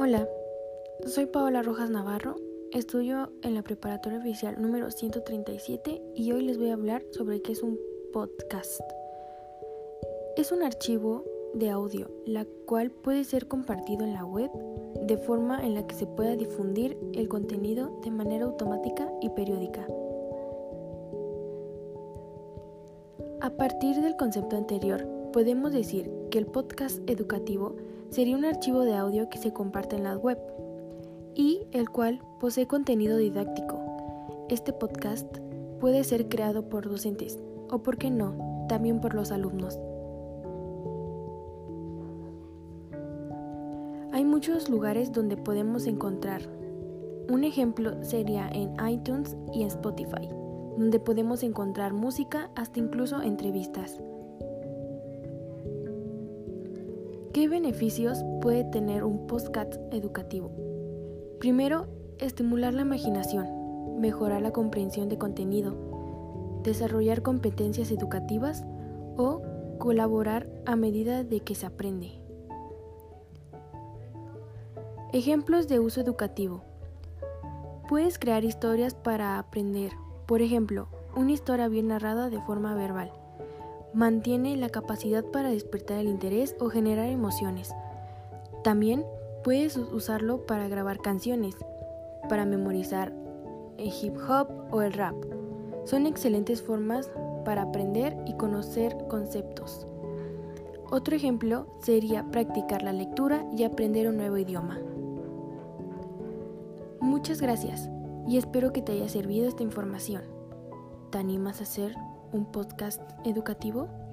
Hola, soy Paola Rojas Navarro, estudio en la preparatoria oficial número 137 y hoy les voy a hablar sobre qué es un podcast. Es un archivo de audio, la cual puede ser compartido en la web de forma en la que se pueda difundir el contenido de manera automática y periódica. A partir del concepto anterior, podemos decir que el podcast educativo sería un archivo de audio que se comparte en la web y el cual posee contenido didáctico. Este podcast puede ser creado por docentes o, por qué no, también por los alumnos. Hay muchos lugares donde podemos encontrar. Un ejemplo sería en iTunes y en Spotify, donde podemos encontrar música hasta incluso entrevistas. ¿Qué beneficios puede tener un podcast educativo? Primero, estimular la imaginación, mejorar la comprensión de contenido, desarrollar competencias educativas o colaborar a medida de que se aprende. Ejemplos de uso educativo. Puedes crear historias para aprender. Por ejemplo, una historia bien narrada de forma verbal mantiene la capacidad para despertar el interés o generar emociones. También puedes usarlo para grabar canciones, para memorizar el hip hop o el rap. Son excelentes formas para aprender y conocer conceptos. Otro ejemplo sería practicar la lectura y aprender un nuevo idioma. Muchas gracias y espero que te haya servido esta información. ¿Te animas a hacer un podcast educativo?